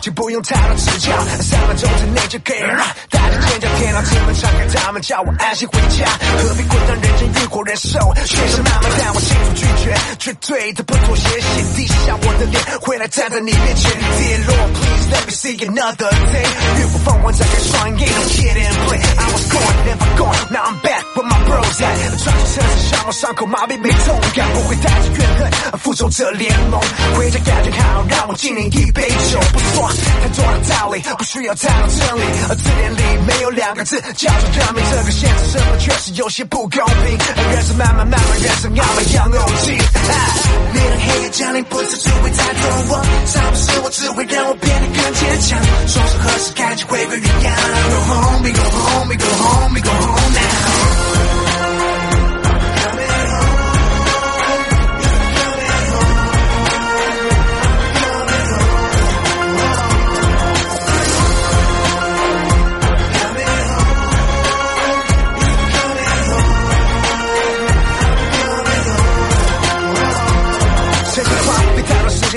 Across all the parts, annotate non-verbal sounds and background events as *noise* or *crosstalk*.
就不用太多指教，三分钟之内就可以让大家尖叫，天狼之门敞开他们，叫我安心回家。何必困在人间欲火燃烧？学生慢慢但我清楚拒绝，绝对的不妥协。先低下我的脸，回来站在你面前。Dear Lord, please let me see another day。浴火凤凰，张开双眼，Don't kid and play。I was gone, never gone, now I'm back with my bros at。穿着车子，像我伤口麻痹没痛感，不会带着怨恨，复仇者联盟。回家感觉好，让我敬你一杯酒，不爽。太多的道理，不需要太多真理。而字典里没有两个字叫做证明。这个现实生活确实有些不公平。人生慢慢慢慢，人生要么样有劲。你的黑夜降临，不是只会带走我，杀不死我，只会让我变得更坚强。说是何时开始回归原样？Go home, go home, go home, go home now。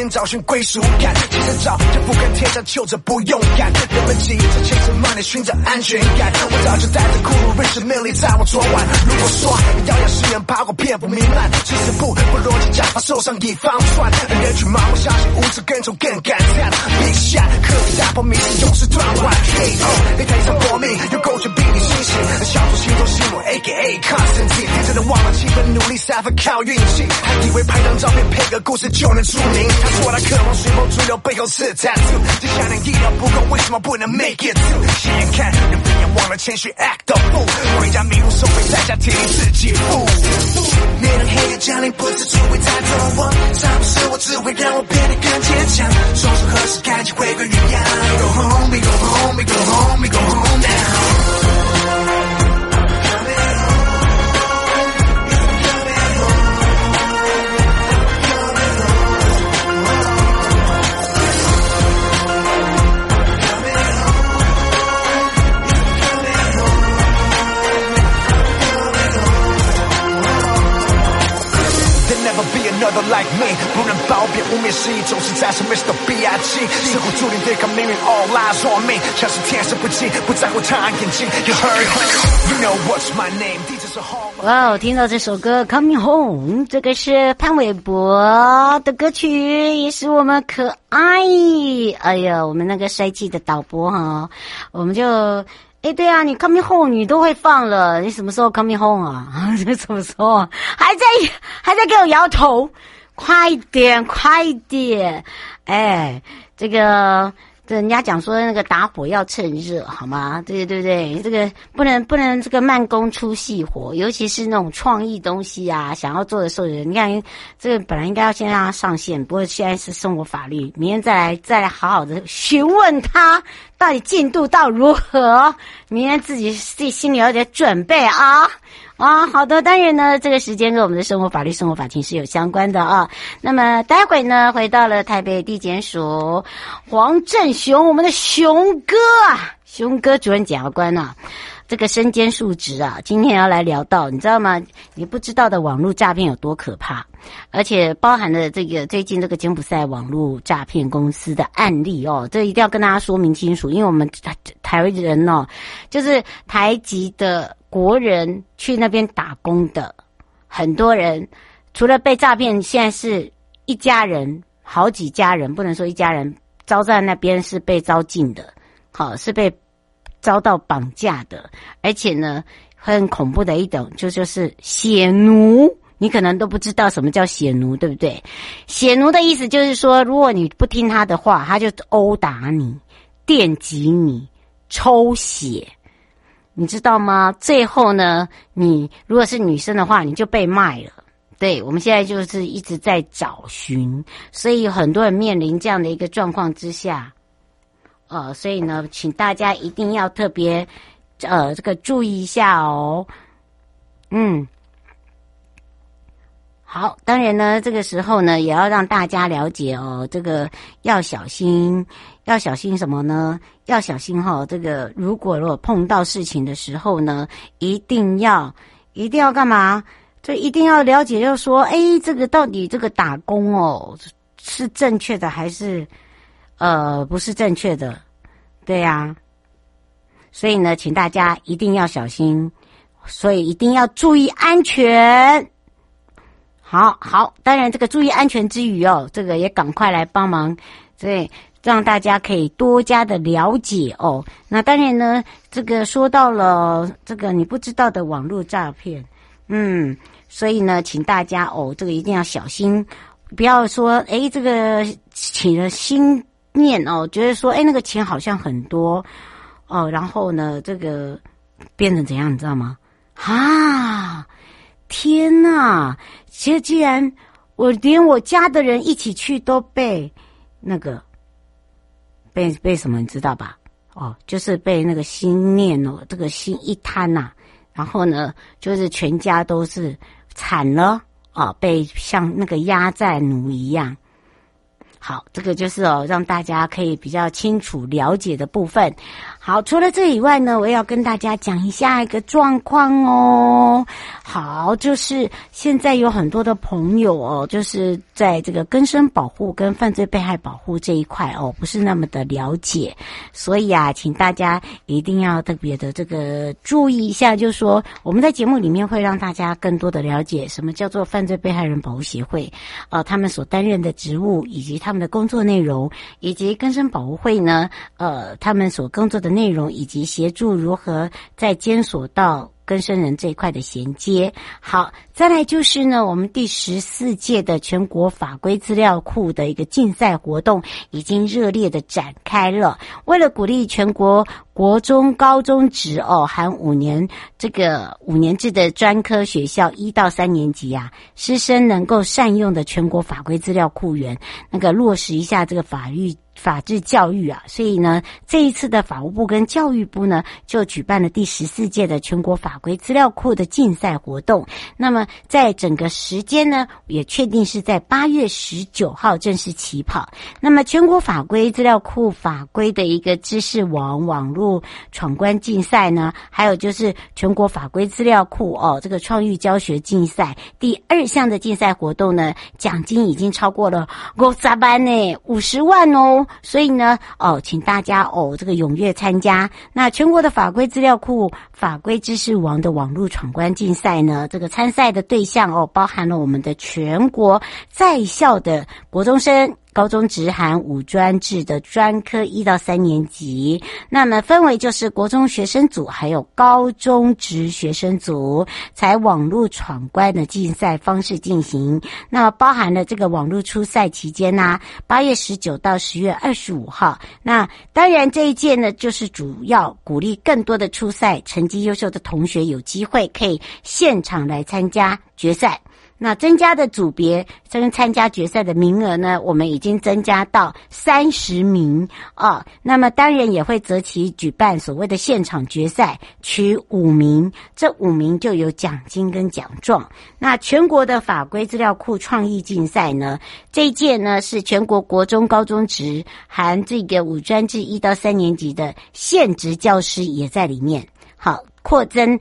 找寻归属感，其实早就不跟天上求着不勇敢。人们急着 chase money，寻找安全感。我早就带着苦路认识魅力，在我昨晚。如果说遥遥誓言爬过蝙蝠弥漫，其实不不逻辑，假发受伤已防穿。人群盲目相信无知更丑更感叹。Big shot，刻意打破迷思，勇士断腕。KO，擂台上搏命，有狗权逼你清醒。小偷心中心我 AKA Constantine，天真的忘了气氛，努力三分靠运气。还以为拍张照片配个故事就能出名。说他渴望随风逐流，背后是 tattoo。接下来意料不够，为什么不能 make it through？想想看，人不要忘了谦虚，act the fool。回家迷路，收回代价，替你自己付。面对黑夜降临，不是只会带走我，杀不死我，只会让我变得更坚强。说出何时开启回归原样？Go home, go home, go home, go home now。Another like me，不能褒贬污蔑，是一种实在是 Mr. B.I.G。似乎注定对抗命运，All eyes on me，像是天生不羁，不在乎他人眼睛。You heard，You know what's my name？地址是 home 哇哦，听到这首歌《Coming Home》，这个是潘玮柏的歌曲，也是我们可爱。哎呀，我们那个帅气的导播哈，我们就。哎，对啊，你 coming home 你都会放了，你什么时候 coming home 啊？*laughs* 这什么时候？还在还在给我摇头，快点快点！哎，这个这人家讲说那个打火要趁热，好吗？对对对，这个不能不能这个慢工出细活，尤其是那种创意东西啊，想要做的时候，你看这个本来应该要先让他上线，不过现在是送我法律，明天再来再来好好的询问他。到底进度到如何？明天自己自己心里有点准备啊。啊，好的，当然呢，这个时间跟我们的生活法律、生活法庭是有相关的啊。那么待会呢，回到了台北地检署，黄振雄，我们的雄哥啊，雄哥主任检察官啊，这个身兼数职啊，今天要来聊到，你知道吗？你不知道的网络诈骗有多可怕，而且包含了这个最近这个柬埔寨网络诈骗公司的案例哦，这一定要跟大家说明清楚，因为我们台台湾人哦，就是台籍的。国人去那边打工的很多人，除了被诈骗，现在是一家人，好几家人，不能说一家人，遭在那边是被招进的，好是被遭到绑架的，而且呢，很恐怖的一种，就就是血奴，你可能都不知道什么叫血奴，对不对？血奴的意思就是说，如果你不听他的话，他就殴打你、电击你、抽血。你知道吗？最后呢，你如果是女生的话，你就被卖了。对，我们现在就是一直在找寻，所以很多人面临这样的一个状况之下，呃，所以呢，请大家一定要特别呃这个注意一下哦。嗯，好，当然呢，这个时候呢，也要让大家了解哦，这个要小心。要小心什么呢？要小心哈、哦，这个如果如果碰到事情的时候呢，一定要一定要干嘛？就一定要了解，要说，哎，这个到底这个打工哦是正确的还是呃不是正确的？对呀、所以呢，请大家一定要小心，所以一定要注意安全。好好，当然这个注意安全之余哦，这个也赶快来帮忙，所以。让大家可以多加的了解哦。那当然呢，这个说到了这个你不知道的网络诈骗，嗯，所以呢，请大家哦，这个一定要小心，不要说诶这个起了心念哦，觉得说哎那个钱好像很多哦，然后呢，这个变成怎样，你知道吗？啊，天呐，其实既然我连我家的人一起去都被那个。被被什么你知道吧？哦，就是被那个心念哦，这个心一贪呐、然后呢，就是全家都是惨了啊、哦，被像那个压寨奴一样。好，这个就是哦，让大家可以比较清楚了解的部分。好，除了这以外呢，我也要跟大家讲一下一个状况哦。好，就是现在有很多的朋友哦，就是在这个根生保护跟犯罪被害保护这一块哦，不是那么的了解，所以啊，请大家一定要特别的这个注意一下，就是说我们在节目里面会让大家更多的了解什么叫做犯罪被害人保护协会，呃，他们所担任的职务以及他们的工作内容，以及更生保护会呢，呃，他们所工作的。内容以及协助如何在监所到跟生人这一块的衔接。好，再来就是呢，我们第十四届的全国法规资料库的一个竞赛活动已经热烈的展开了。为了鼓励全国国中、高中职哦，含五年这个五年制的专科学校一到三年级啊，师生能够善用的全国法规资料库源，那个落实一下这个法律。法治教育啊，所以呢，这一次的法务部跟教育部呢，就举办了第十四届的全国法规资料库的竞赛活动。那么，在整个时间呢，也确定是在八月十九号正式起跑。那么，全国法规资料库法规的一个知识网网络闯关竞赛呢，还有就是全国法规资料库哦，这个创意教学竞赛第二项的竞赛活动呢，奖金已经超过了五十万呢，五十万哦。所以呢，哦，请大家哦，这个踊跃参加。那全国的法规资料库法规知识网的网络闯关竞赛呢，这个参赛的对象哦，包含了我们的全国在校的国中生。高中职含五专制的专科一到三年级，那么分为就是国中学生组，还有高中职学生组，采网络闯关的竞赛方式进行。那么包含了这个网络初赛期间呢，八月十九到十月二十五号。那当然这一届呢，就是主要鼓励更多的初赛成绩优秀的同学有机会可以现场来参加决赛。那增加的组别跟参加决赛的名额呢，我们已经增加到三十名啊。那么当然也会择期举办所谓的现场决赛，取五名，这五名就有奖金跟奖状。那全国的法规资料库创意竞赛呢，这一届呢是全国国中、高中职含这个五专至一到三年级的现职教师也在里面。好，扩增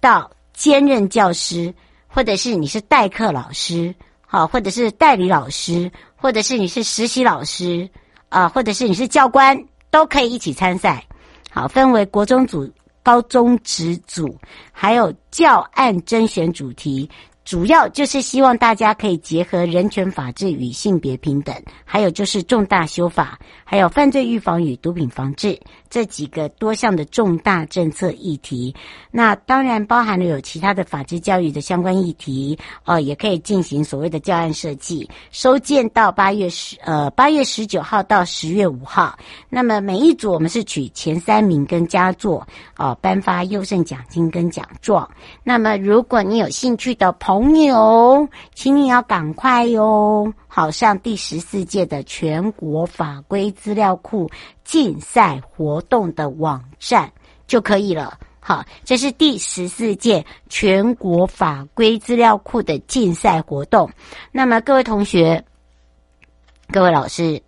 到兼任教师。或者是你是代课老师，好，或者是代理老师，或者是你是实习老师，啊，或者是你是教官，都可以一起参赛。好，分为国中组、高中职组，还有教案甄选主题。主要就是希望大家可以结合人权、法治与性别平等，还有就是重大修法，还有犯罪预防与毒品防治这几个多项的重大政策议题。那当然包含了有其他的法治教育的相关议题，呃，也可以进行所谓的教案设计。收件到八月十呃八月十九号到十月五号。那么每一组我们是取前三名跟佳作，哦、颁发优胜奖金跟奖状。那么如果你有兴趣的朋，朋友，请你要赶快哟！好，上第十四届的全国法规资料库竞赛活动的网站就可以了。好，这是第十四届全国法规资料库的竞赛活动。那么，各位同学、各位老师，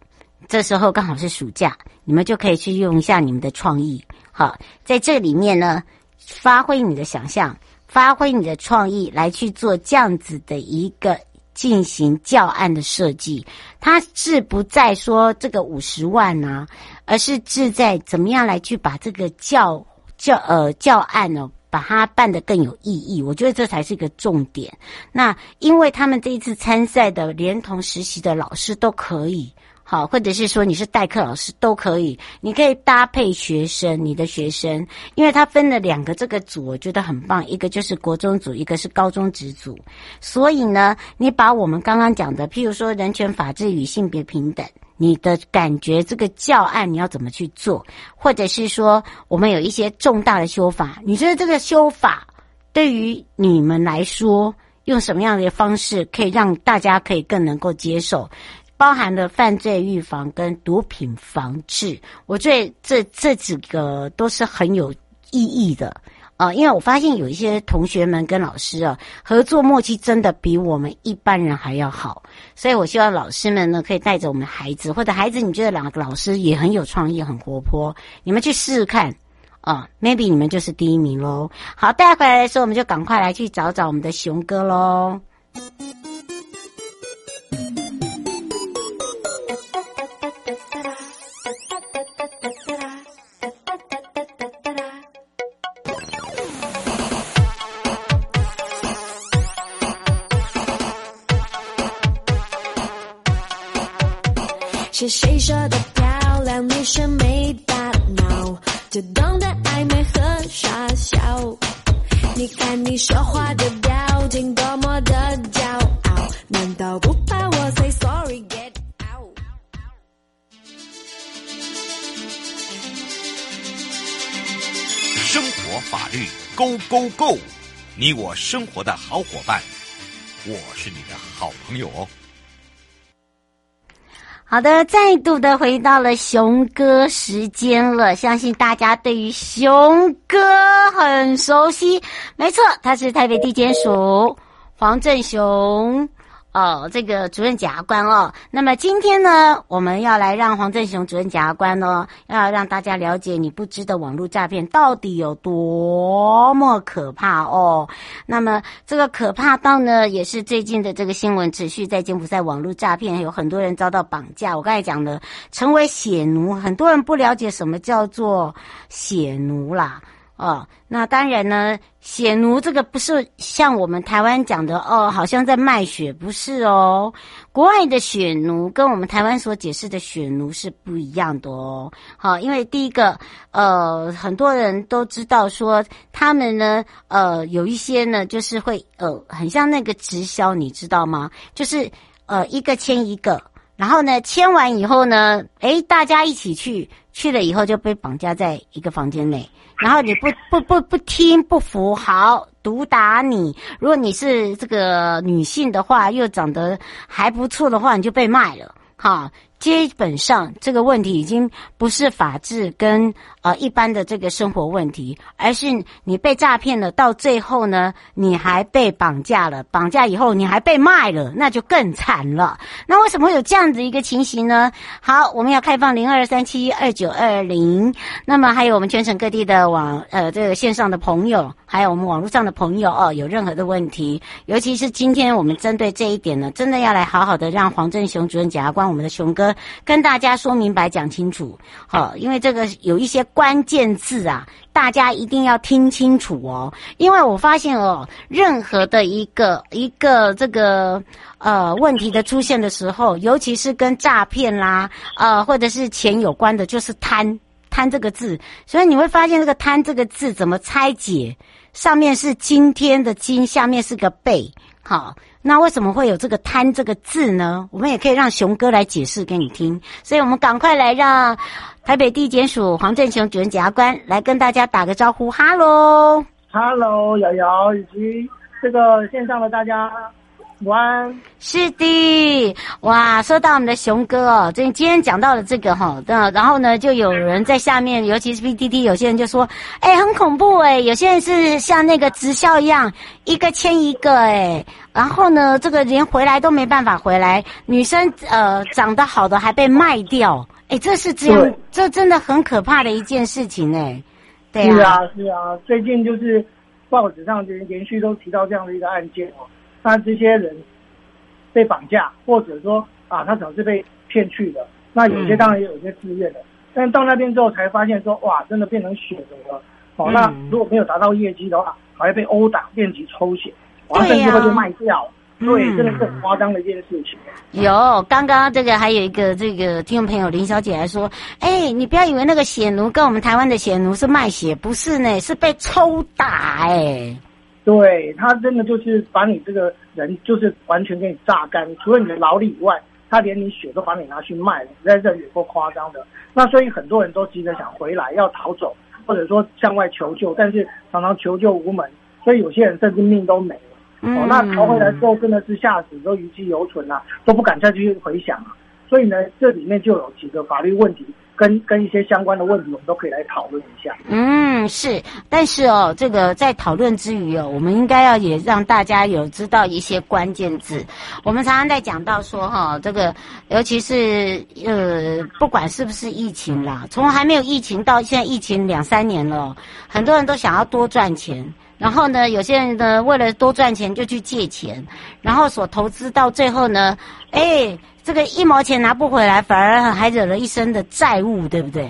这时候刚好是暑假，你们就可以去用一下你们的创意。好，在这里面呢，发挥你的想象。发挥你的创意来去做这样子的一个进行教案的设计，它志不在说这个五十万呐、啊，而是志在怎么样来去把这个教教呃教案呢，把它办得更有意义。我觉得这才是一个重点。那因为他们这一次参赛的连同实习的老师都可以。好，或者是说你是代课老师都可以，你可以搭配学生，你的学生，因为他分了两个这个组，我觉得很棒，一个就是国中组，一个是高中职组，所以呢，你把我们刚刚讲的，譬如说人权、法治与性别平等，你的感觉这个教案你要怎么去做，或者是说我们有一些重大的修法，你觉得这个修法对于你们来说，用什么样的方式可以让大家可以更能够接受？包含了犯罪预防跟毒品防治，我觉得这这几个都是很有意义的啊、呃！因为我发现有一些同学们跟老师啊合作默契真的比我们一般人还要好，所以我希望老师们呢可以带着我们孩子，或者孩子你觉得两个老师也很有创意、很活泼，你们去试试看啊、，maybe 你们就是第一名喽！好，带回来的时候我们就赶快来去找找我们的熊哥喽。说的漂亮？女生没大脑，就懂得暧昧和傻笑。你看你说话的表情多么的骄傲，难道不怕我 say sorry get out？生活法律 Go Go Go，你我生活的好伙伴，我是你的好朋友哦。好的，再度的回到了熊哥时间了。相信大家对于熊哥很熟悉，没错，他是台北地检署黄振雄。哦，这个主任检察官哦，那么今天呢，我们要来让黄正雄主任检察官哦，要让大家了解你不知的网络诈骗到底有多么可怕哦。那么这个可怕到呢，也是最近的这个新闻持续在柬埔寨网络诈骗，有很多人遭到绑架。我刚才讲的，成为血奴，很多人不了解什么叫做血奴啦。哦，那当然呢，血奴这个不是像我们台湾讲的哦，好像在卖血，不是哦。国外的血奴跟我们台湾所解释的血奴是不一样的哦。好，因为第一个，呃，很多人都知道说他们呢，呃，有一些呢，就是会呃，很像那个直销，你知道吗？就是呃，一个签一个，然后呢，签完以后呢，哎，大家一起去，去了以后就被绑架在一个房间内。然后你不 *laughs* 不不不听不服，好，毒打你。如果你是这个女性的话，又长得还不错的话，你就被卖了。哈。基本上这个问题已经不是法治跟呃一般的这个生活问题，而是你被诈骗了，到最后呢，你还被绑架了，绑架以后你还被卖了，那就更惨了。那为什么会有这样子一个情形呢？好，我们要开放零二三七二九二零，那么还有我们全省各地的网呃这个线上的朋友，还有我们网络上的朋友哦，有任何的问题，尤其是今天我们针对这一点呢，真的要来好好的让黄正雄主任检察官，我们的雄哥。跟大家说明白、讲清楚，好，因为这个有一些关键字啊，大家一定要听清楚哦。因为我发现哦，任何的一个一个这个呃问题的出现的时候，尤其是跟诈骗啦，呃，或者是钱有关的，就是贪贪这个字。所以你会发现这个贪这个字怎么拆解？上面是今天的今，下面是个贝，好。那为什么会有这个“贪”这个字呢？我们也可以让熊哥来解释给你听。所以我们赶快来让台北地检署黄振雄主任检察官来跟大家打个招呼。哈喽，哈喽，瑶瑶以及这个线上的大家。晚是的，哇！说到我们的熊哥哦，这今天讲到了这个哈，那然后呢，就有人在下面，尤其是 PDD，有些人就说，哎，很恐怖哎，有些人是像那个直销一样，一个签一个哎，然后呢，这个连回来都没办法回来，女生呃长得好的还被卖掉，哎，这是这样，这真的很可怕的一件事情哎，对啊，是啊，是啊，最近就是报纸上连连续都提到这样的一个案件哦。那这些人被绑架，或者说啊，他总是被骗去的。那有些当然也有些自愿的，嗯、但到那边之后才发现说，哇，真的变成血流了。哦，嗯、那如果没有达到业绩的话，还会被殴打、电击抽血，甚至会就卖掉。对，真的是很夸张的一件事情。有，刚刚这个还有一个这个听众朋友林小姐来说，哎，你不要以为那个血奴跟我们台湾的血奴是卖血，不是呢，是被抽打哎。对，他真的就是把你这个人就是完全给你榨干，除了你的劳力以外，他连你血都把你拿去卖了，实在这有够夸张的。那所以很多人都急着想回来，要逃走，或者说向外求救，但是常常求救无门，所以有些人甚至命都没了。嗯、哦，那逃回来之后真的是吓死，都余悸犹存啊，都不敢再去回想啊。所以呢，这里面就有几个法律问题。跟跟一些相关的问题，我们都可以来讨论一下。嗯，是，但是哦，这个在讨论之余哦，我们应该要也让大家有知道一些关键字。我们常常在讲到说哈、哦，这个尤其是呃，不管是不是疫情啦，从还没有疫情到现在疫情两三年了，很多人都想要多赚钱，然后呢，有些人呢为了多赚钱就去借钱，然后所投资到最后呢，哎。这个一毛钱拿不回来，反而还惹了一身的债务，对不对？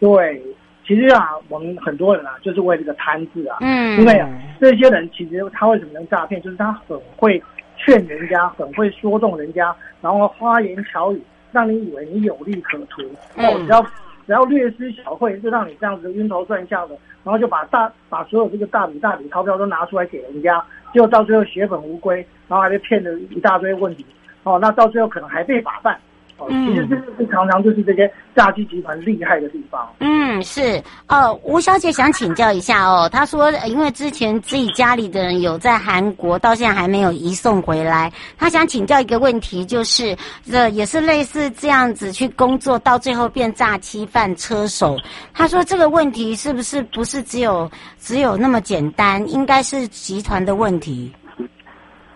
对，其实啊，我们很多人啊，就是为这个贪字啊，嗯，因为啊，这些人其实他为什么能诈骗，就是他很会劝人家，很会说动人家，然后花言巧语，让你以为你有利可图，哦、嗯，只要只要略施小惠，就让你这样子晕头转向的，然后就把大把所有这个大笔大笔钞票都拿出来给人家，结果到最后血本无归，然后还被骗了一大堆问题。哦，那到最后可能还被法办。哦，其实这是常常就是这些诈欺集团厉害的地方。嗯，是。哦，吴小姐想请教一下哦，她说因为之前自己家里的人有在韩国，到现在还没有移送回来，她想请教一个问题，就是这也是类似这样子去工作，到最后变诈欺犯车手。她说这个问题是不是不是只有只有那么简单，应该是集团的问题。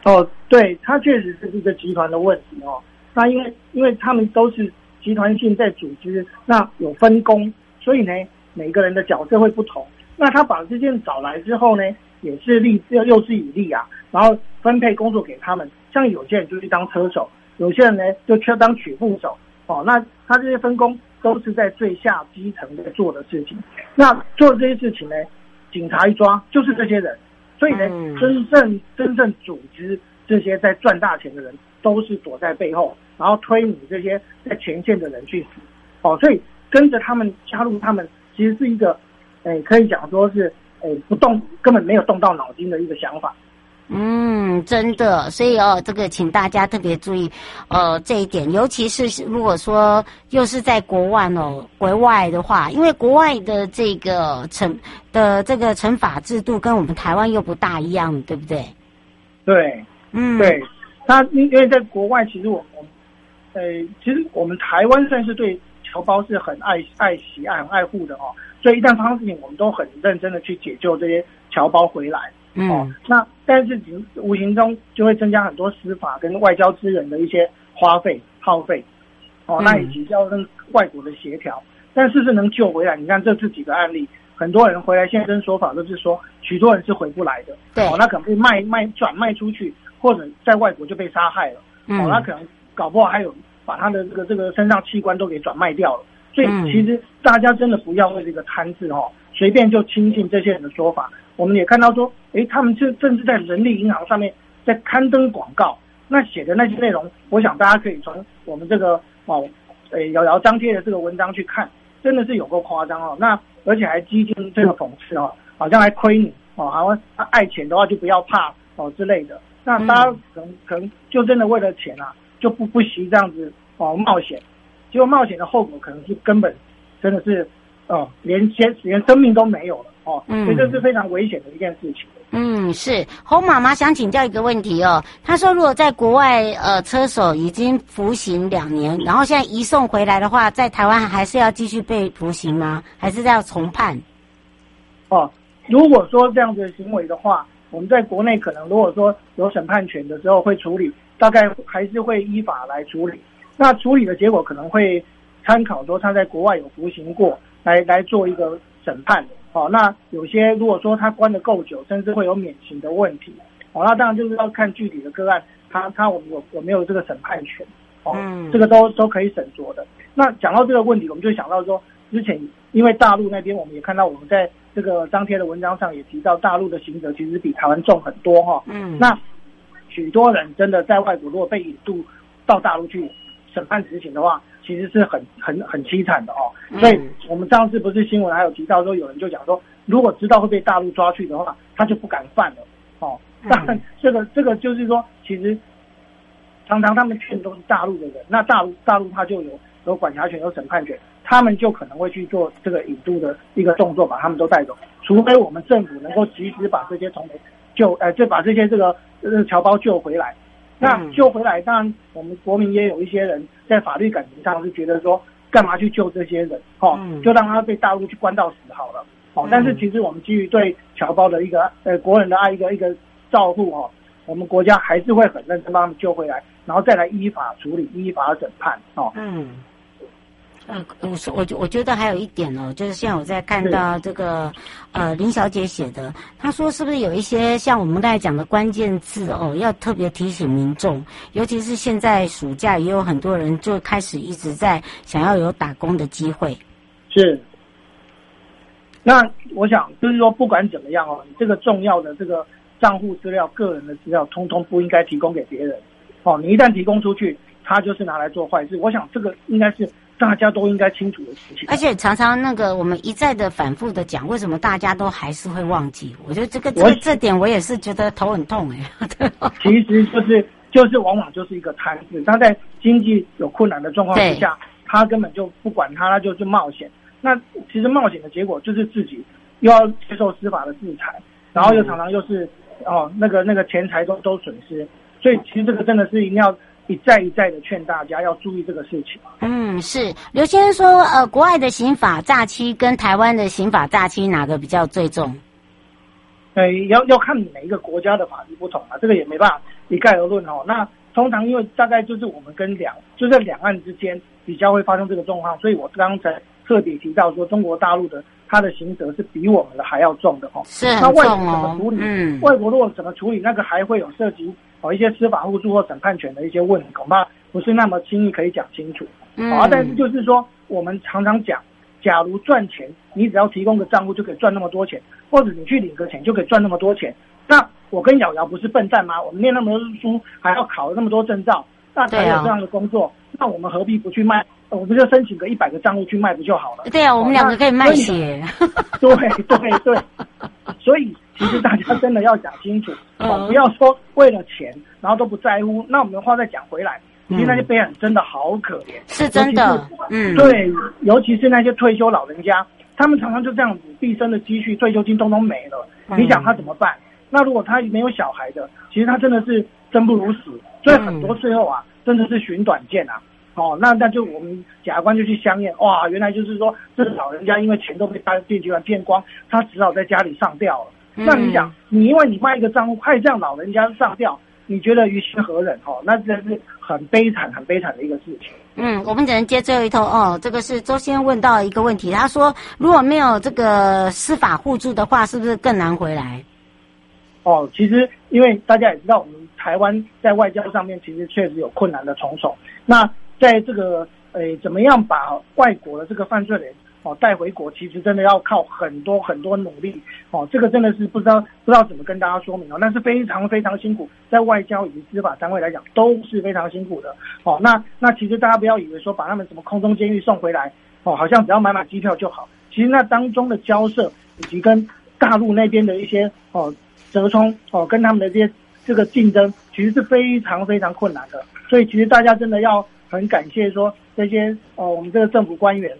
哦，对，他确实是一个集团的问题哦。那因为因为他们都是集团性在组织，那有分工，所以呢，每个人的角色会不同。那他把这些找来之后呢，也是利又又是以利啊，然后分配工作给他们。像有些人就去当车手，有些人呢就去当取付手。哦，那他这些分工都是在最下基层在做的事情。那做这些事情呢，警察一抓就是这些人。所以呢，真正真正组织这些在赚大钱的人，都是躲在背后，然后推你这些在前线的人去死。哦，所以跟着他们加入他们，其实是一个，诶，可以讲说是，诶，不动根本没有动到脑筋的一个想法。嗯，真的，所以哦，这个请大家特别注意，呃，这一点，尤其是如果说又是在国外哦，国外的话，因为国外的这个惩的这个惩罚制度跟我们台湾又不大一样，对不对？对，嗯，对，那因为在国外，其实我们，呃，其实我们台湾算是对侨胞是很爱爱惜、爱很爱护的哦，所以一旦发生事情，我们都很认真的去解救这些侨胞回来。嗯，哦，那但是无形中就会增加很多司法跟外交资源的一些花费耗费，哦，那以及要跟外国的协调，但是不是能救回来？你看这次几个案例，很多人回来现身说法都是说，许多人是回不来的，对，哦，那可能被卖卖转卖出去，或者在外国就被杀害了，嗯，哦，那可能搞不好还有把他的这个这个身上器官都给转卖掉了，所以其实大家真的不要为这个贪字哦，随便就轻信这些人的说法。我们也看到说，诶，他们就甚至在人力银行上面在刊登广告，那写的那些内容，我想大家可以从我们这个哦，诶，瑶瑶张贴的这个文章去看，真的是有够夸张哦。那而且还激进这个讽刺哦，好像还亏你哦，好像爱钱的话就不要怕哦之类的。那大家可能可能就真的为了钱啊，就不不惜这样子哦冒险，结果冒险的后果可能是根本真的是哦连先连生命都没有了。哦，所以这是非常危险的一件事情。嗯，是侯妈妈想请教一个问题哦。她说，如果在国外呃车手已经服刑两年，然后现在移送回来的话，在台湾还是要继续被服刑吗？还是要重判？哦，如果说这样子的行为的话，我们在国内可能如果说有审判权的时候会处理，大概还是会依法来处理。那处理的结果可能会参考说他在国外有服刑过来来做一个审判。好、哦，那有些如果说他关的够久，甚至会有免刑的问题。好、哦，那当然就是要看具体的个案，他他我们有有没有这个审判权。哦，嗯、这个都都可以审酌的。那讲到这个问题，我们就想到说，之前因为大陆那边，我们也看到我们在这个张贴的文章上也提到，大陆的刑责其实比台湾重很多哈、哦。嗯，那许多人真的在外国如果被引渡到大陆去审判执行的话。其实是很很很凄惨的哦，所以我们上次不是新闻还有提到说，有人就讲说，如果知道会被大陆抓去的话，他就不敢犯了哦。当然，这个这个就是说，其实常常他们劝都是大陆的人，那大陆大陆他就有有管辖权、有审判权，他们就可能会去做这个引渡的一个动作，把他们都带走。除非我们政府能够及时把这些从救，呃，就把这些这个呃侨胞救回来。那救回来，当然我们国民也有一些人在法律感情上是觉得说，干嘛去救这些人？哦，就让他被大陆去关到死好了。哦，但是其实我们基于对侨胞的一个呃国人的爱一个一个照顾哦，我们国家还是会很认真帮他们救回来，然后再来依法处理、依法审判。哦，嗯。呃，我说，我我觉得还有一点哦，就是现在我在看到这个，呃，林小姐写的，她说是不是有一些像我们刚才讲的关键字哦，要特别提醒民众，尤其是现在暑假也有很多人就开始一直在想要有打工的机会。是。那我想就是说，不管怎么样哦，你这个重要的这个账户资料、个人的资料，通通不应该提供给别人。哦，你一旦提供出去，他就是拿来做坏事。我想这个应该是。大家都应该清楚的事情，而且常常那个我们一再的反复的讲，为什么大家都还是会忘记？我觉得这个这这点我也是觉得头很痛哎。*laughs* 其实就是就是往往就是一个贪字，他在经济有困难的状况之下，他根本就不管他，他就去冒险。那其实冒险的结果就是自己又要接受司法的制裁，然后又常常又是哦那个那个钱财都都损失。所以其实这个真的是一定要。一再一再的劝大家要注意这个事情。嗯，是刘先生说，呃，国外的刑法诈欺跟台湾的刑法诈欺哪个比较最重？呃，要要看每一个国家的法律不同啊，这个也没办法一概而论哦。那通常因为大概就是我们跟两就在两岸之间比较会发生这个状况，所以我刚才特别提到说，中国大陆的它的刑责是比我们的还要重的哦。是。那外国怎么处理？嗯，外国如果怎么处理，那个还会有涉及。哦，一些司法互助或审判权的一些问题，恐怕不是那么轻易可以讲清楚。嗯，啊，但是就是说，我们常常讲，假如赚钱，你只要提供个账户就可以赚那么多钱，或者你去领个钱就可以赚那么多钱。那我跟瑶瑶不是笨蛋吗？我们念那么多书，还要考那么多证照，那才有这样的工作，啊、那我们何必不去卖？我们就申请个一百个账户去卖不就好了？对啊，我们两个可以卖血。*laughs* 对对对，所以。其实大家真的要讲清楚，嗯哦，不要说为了钱，然后都不在乎。那我们话再讲回来，其实那些被害人真的好可怜，是真的嗯，对，尤其是那些退休老人家，他们常常就这样子，毕生的积蓄、退休金通通没了，嗯你想他怎么办？那如果他没有小孩的，其实他真的是生不如死，所以很多最后啊，真的是寻短见啊。哦，那那就我们检察官就去相验，哇，原来就是说这个老人家因为钱都被大电集团骗光，他只好在家里上吊了。嗯那你想，你因为你卖一个账户，害这样老人家上吊，你觉得于心何忍？哦，那真是很悲惨、很悲惨的一个事情。嗯，我们只能接最后一通哦。这个是周先问到一个问题，他说如果没有这个司法互助的话，是不是更难回来？哦，其实因为大家也知道，我们台湾在外交上面其实确实有困难的重重。那在这个呃，怎么样把外国的这个犯罪人哦带回国，其实真的要靠很多很多努力哦。这个真的是不知道不知道怎么跟大家说明哦，那是非常非常辛苦，在外交以及司法单位来讲都是非常辛苦的哦。那那其实大家不要以为说把他们什么空中监狱送回来哦，好像只要买买机票就好。其实那当中的交涉以及跟大陆那边的一些哦。折冲哦，跟他们的这些这个竞争，其实是非常非常困难的。所以其实大家真的要很感谢说这些哦，我们这个政府官员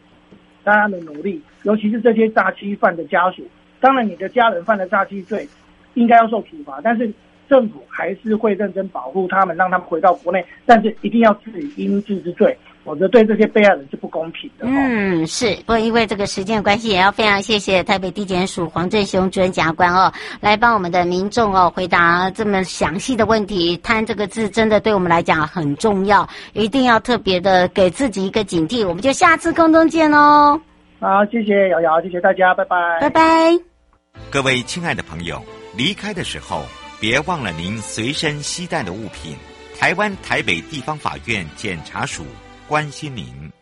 大家的努力，尤其是这些诈欺犯的家属。当然，你的家人犯了诈欺罪，应该要受处罚，但是政府还是会认真保护他们，让他们回到国内，但是一定要治以应治之罪。否则对这些被害人是不公平的。嗯，是。不过因为这个时间的关系，也要非常谢谢台北地检署黄振雄主任检察官哦，来帮我们的民众哦回答这么详细的问题。贪这个字真的对我们来讲很重要，一定要特别的给自己一个警惕。我们就下次空中见哦。好，谢谢瑶瑶，谢谢大家，拜拜，拜拜。各位亲爱的朋友，离开的时候别忘了您随身携带的物品。台湾台北地方法院检察署。关心您。